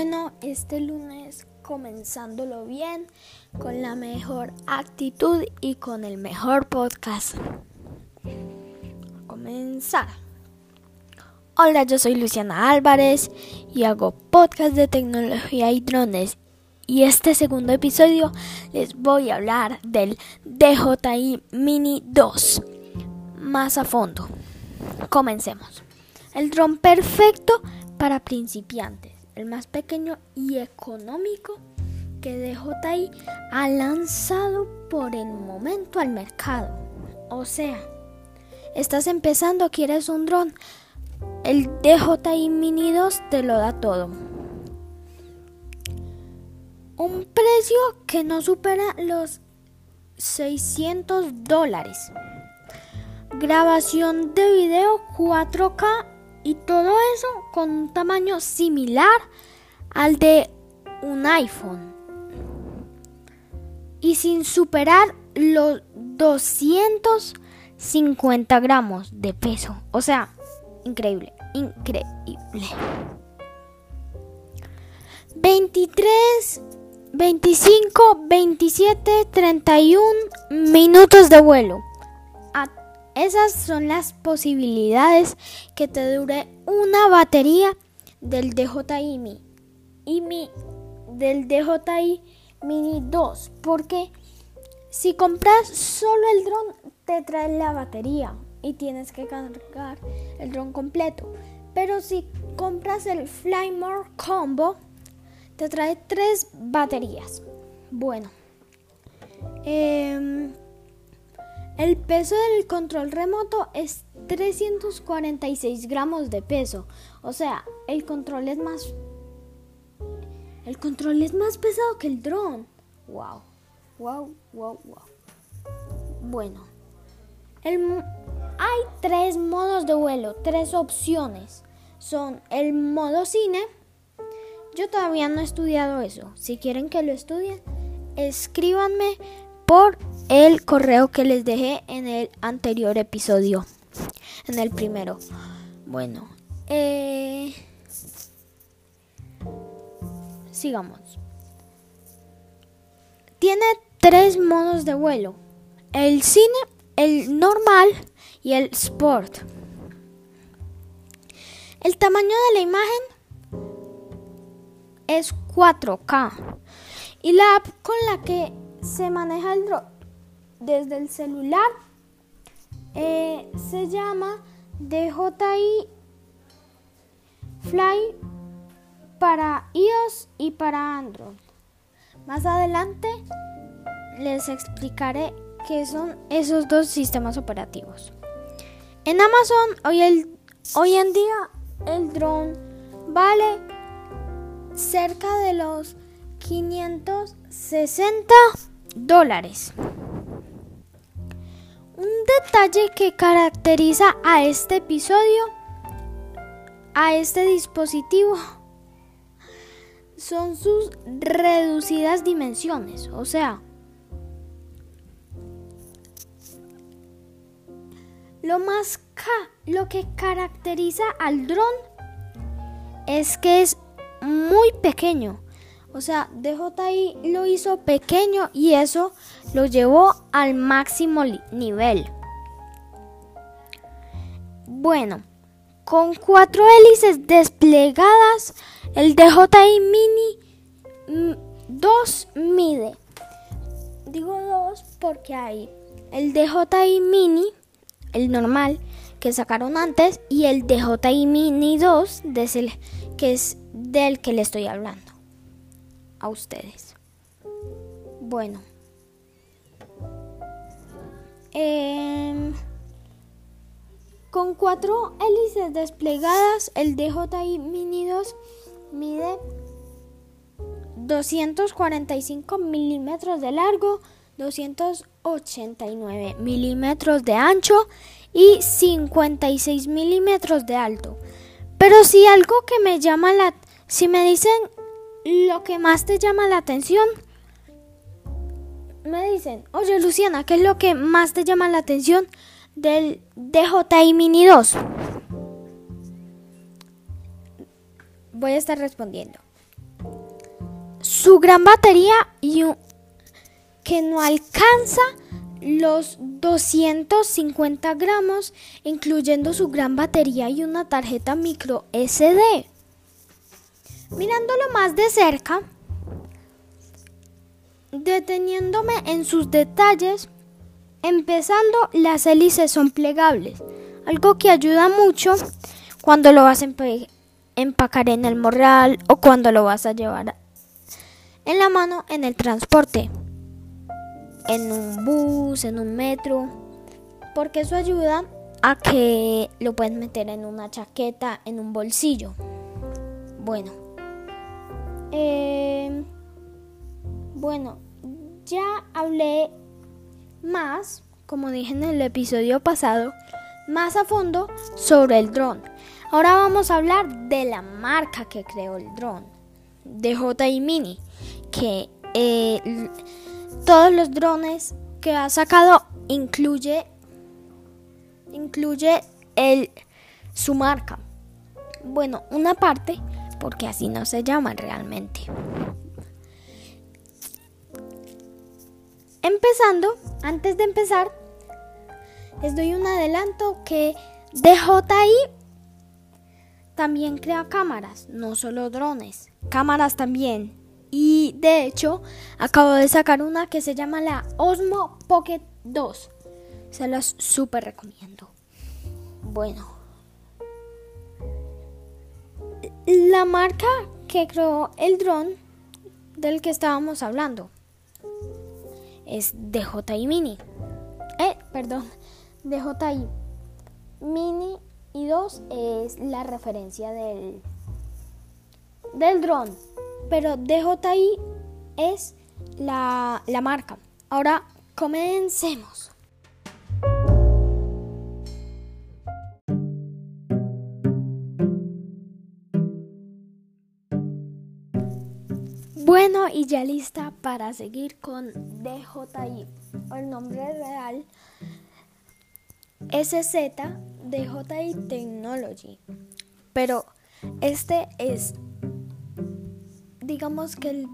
Bueno, este lunes comenzándolo bien, con la mejor actitud y con el mejor podcast. comenzar. Hola, yo soy Luciana Álvarez y hago podcast de tecnología y drones. Y este segundo episodio les voy a hablar del DJI Mini 2 más a fondo. Comencemos. El dron perfecto para principiantes el más pequeño y económico que DJI ha lanzado por el momento al mercado. O sea, estás empezando, quieres un dron, el DJI Mini 2 te lo da todo. Un precio que no supera los 600 dólares. Grabación de video 4K y todo eso con un tamaño similar al de un iPhone. Y sin superar los 250 gramos de peso. O sea, increíble, increíble. 23, 25, 27, 31 minutos de vuelo. Esas son las posibilidades que te dure una batería del DJI Mini del DJI Mini 2 porque si compras solo el dron te trae la batería y tienes que cargar el dron completo. Pero si compras el Flymore Combo te trae tres baterías. Bueno eh, el peso del control remoto es 346 gramos de peso. O sea, el control es más. El control es más pesado que el dron. Wow. Wow, wow, wow. Bueno. hay tres modos de vuelo, tres opciones. Son el modo cine. Yo todavía no he estudiado eso. Si quieren que lo estudien, escríbanme por el correo que les dejé en el anterior episodio, en el primero. Bueno, eh, sigamos. Tiene tres modos de vuelo. El cine, el normal y el sport. El tamaño de la imagen es 4K. Y la app con la que se maneja el drone desde el celular. Eh, se llama DJI Fly para iOS y para Android. Más adelante les explicaré qué son esos dos sistemas operativos. En Amazon hoy, el, hoy en día el drone vale cerca de los 560 dólares. Un detalle que caracteriza a este episodio, a este dispositivo, son sus reducidas dimensiones. O sea, lo más lo que caracteriza al dron es que es muy pequeño. O sea, DJI lo hizo pequeño y eso lo llevó al máximo nivel. Bueno, con cuatro hélices desplegadas, el DJI Mini 2 mm, mide. Digo 2 porque hay el DJI Mini, el normal, que sacaron antes, y el DJI Mini 2, que es del que le estoy hablando a ustedes. Bueno. Em, con cuatro hélices desplegadas, el DJI Mini 2 mide 245 milímetros de largo, 289 milímetros de ancho y 56 milímetros de alto. Pero si algo que me llama la... Si me dicen lo que más te llama la atención. Me dicen, oye Luciana, ¿qué es lo que más te llama la atención del DJI Mini 2? Voy a estar respondiendo. su gran batería y que no alcanza los 250 gramos, incluyendo su gran batería y una tarjeta micro SD. Mirándolo más de cerca, deteniéndome en sus detalles, empezando las hélices son plegables, algo que ayuda mucho cuando lo vas a empacar en el morral o cuando lo vas a llevar en la mano en el transporte en un bus, en un metro, porque eso ayuda a que lo puedes meter en una chaqueta, en un bolsillo. Bueno, eh, bueno, ya hablé más, como dije en el episodio pasado, más a fondo sobre el dron. Ahora vamos a hablar de la marca que creó el dron, DJI Mini, que eh, todos los drones que ha sacado incluye incluye el su marca. Bueno, una parte porque así no se llaman realmente. Empezando, antes de empezar, les doy un adelanto que DJI también crea cámaras, no solo drones, cámaras también. Y de hecho, acabo de sacar una que se llama la Osmo Pocket 2. Se las súper recomiendo. Bueno. La marca que creó el dron del que estábamos hablando es DJI Mini. Eh, perdón, DJI Mini y 2 es la referencia del del dron pero DJI es la, la marca. Ahora comencemos. Bueno, y ya lista para seguir con DJI. El nombre real SZ DJI Technology. Pero este es digamos que el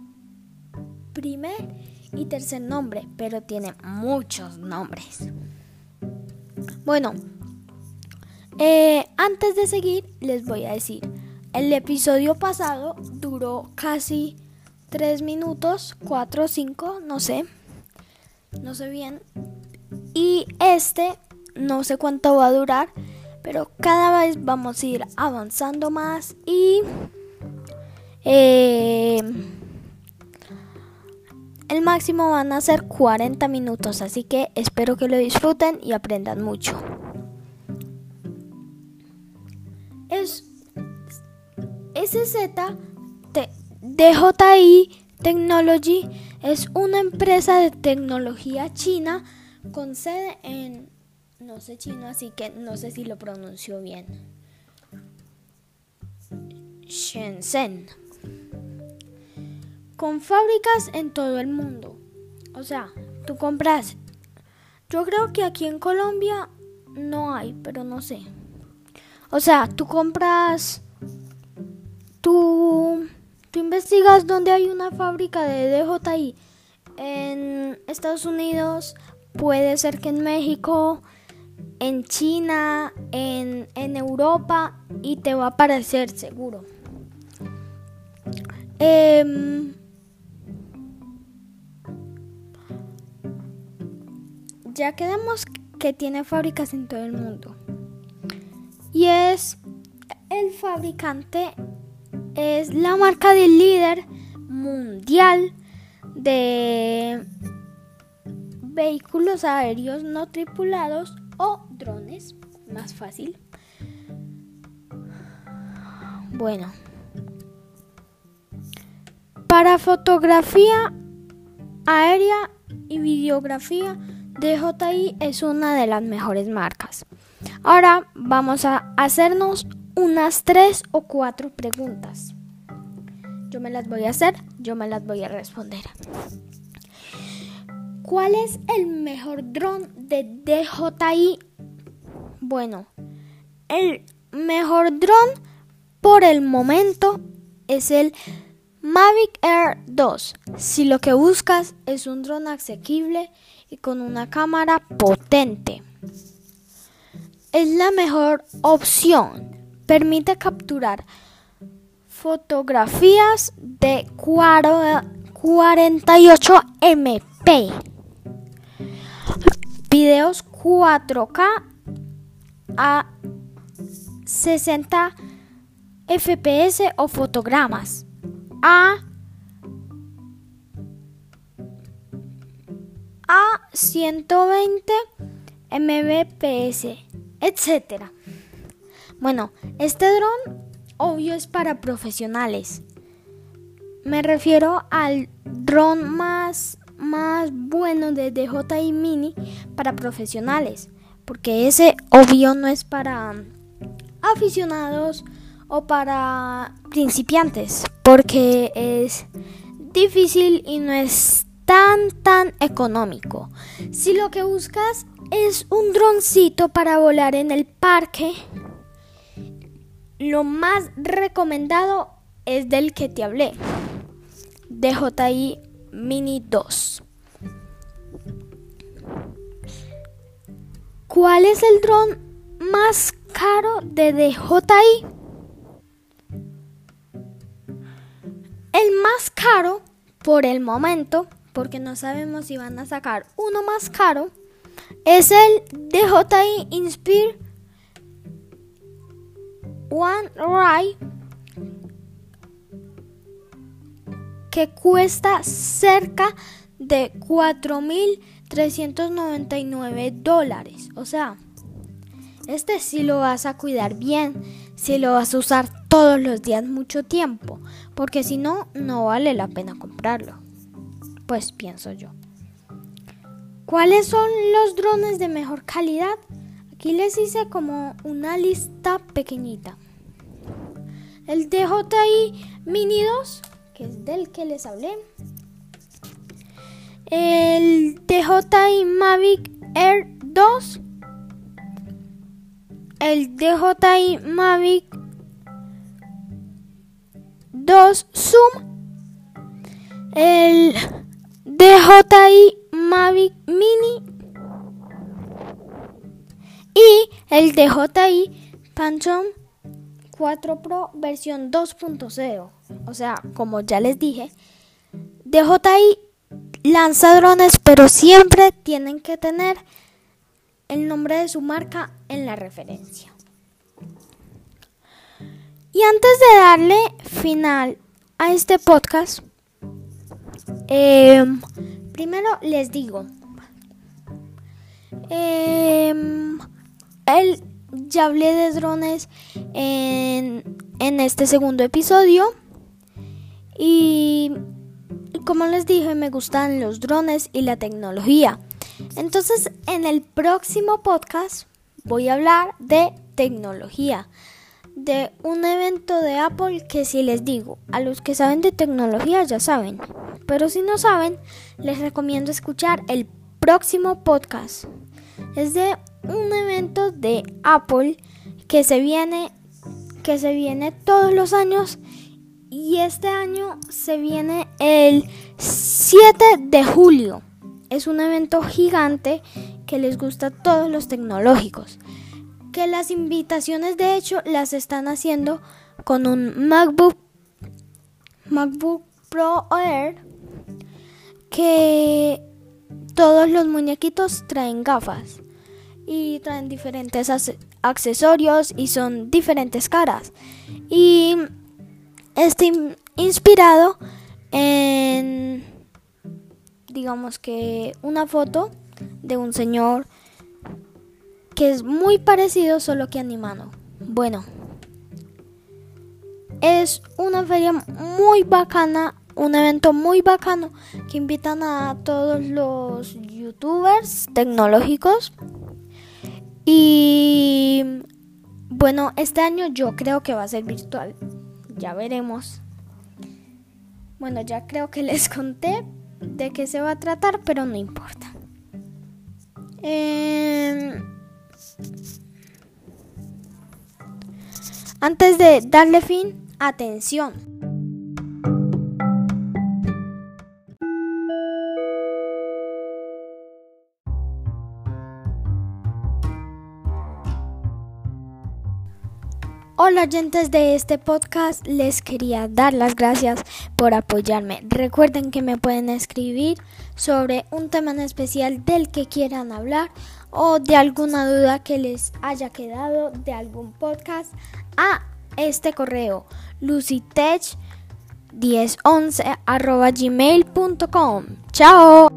primer y tercer nombre, pero tiene muchos nombres. Bueno, eh, antes de seguir, les voy a decir, el episodio pasado duró casi 3 minutos, 4 o 5, no sé, no sé bien. Y este, no sé cuánto va a durar, pero cada vez vamos a ir avanzando más y eh, el máximo van a ser 40 minutos, así que espero que lo disfruten y aprendan mucho. Es SZ DJI Technology es una empresa de tecnología china con sede en no sé chino, así que no sé si lo pronunció bien. Shenzhen con fábricas en todo el mundo. O sea, tú compras. Yo creo que aquí en Colombia no hay, pero no sé. O sea, tú compras. Tú, tú investigas dónde hay una fábrica de DJI. En Estados Unidos, puede ser que en México, en China, en, en Europa, y te va a parecer seguro. Eh, ya quedamos que tiene fábricas en todo el mundo. Y es el fabricante, es la marca de líder mundial de vehículos aéreos no tripulados o drones, más fácil. Bueno, para fotografía aérea y videografía DJI es una de las mejores marcas. Ahora vamos a hacernos unas tres o cuatro preguntas. Yo me las voy a hacer, yo me las voy a responder. ¿Cuál es el mejor dron de DJI? Bueno, el mejor dron por el momento es el Mavic Air 2. Si lo que buscas es un dron asequible y con una cámara potente, es la mejor opción. Permite capturar fotografías de 48 MP, videos 4K a 60 FPS o fotogramas a a 120 Mbps, etc. Bueno, este dron obvio es para profesionales. Me refiero al dron más más bueno de DJI Mini para profesionales, porque ese obvio no es para aficionados o para principiantes, porque es difícil y no es tan tan económico. Si lo que buscas es un droncito para volar en el parque, lo más recomendado es del que te hablé, DJI Mini 2. ¿Cuál es el dron más caro de DJI? El más caro por el momento, porque no sabemos si van a sacar uno más caro, es el DJI Inspire One Ride que cuesta cerca de 4.399 dólares. O sea, este sí lo vas a cuidar bien, si lo vas a usar todos los días mucho tiempo, porque si no, no vale la pena comprarlo. Pues pienso yo. ¿Cuáles son los drones de mejor calidad? Aquí les hice como una lista pequeñita. El DJI Mini 2 que es del que les hablé. El DJI Mavic Air 2. El DJI Mavic 2 Zoom. El DJI Mavic Mini. Y el DJI Phantom 4 Pro versión 2.0. O sea, como ya les dije, DJI lanza drones, pero siempre tienen que tener el nombre de su marca en la referencia. Y antes de darle final a este podcast, em, primero les digo, eh, el ya hablé de drones en, este segundo episodio. Y, como les dije, me gustan los drones y la tecnología. Entonces, en el próximo podcast voy a hablar de tecnología. De un evento de Apple que si les digo, a los que saben de tecnología ya saben. Pero si no saben, les recomiendo escuchar el próximo podcast. Es de un evento de Apple que se viene que se viene todos los años y este año se viene el 7 de julio. Es un evento gigante que les gusta a todos los tecnológicos. Que las invitaciones de hecho las están haciendo con un MacBook MacBook Pro Air que todos los muñequitos traen gafas y traen diferentes accesorios y son diferentes caras. Y está inspirado en, digamos que, una foto de un señor que es muy parecido solo que animado. Bueno, es una feria muy bacana, un evento muy bacano que invitan a todos los youtubers tecnológicos y bueno, este año yo creo que va a ser virtual. Ya veremos. Bueno, ya creo que les conté de qué se va a tratar, pero no importa. Em, antes de darle fin, atención. Hola oyentes de este podcast, les quería dar las gracias por apoyarme. Recuerden que me pueden escribir sobre un tema en especial del que quieran hablar o de alguna duda que les haya quedado de algún podcast a este correo lucitech1011 gmail.com. Chao.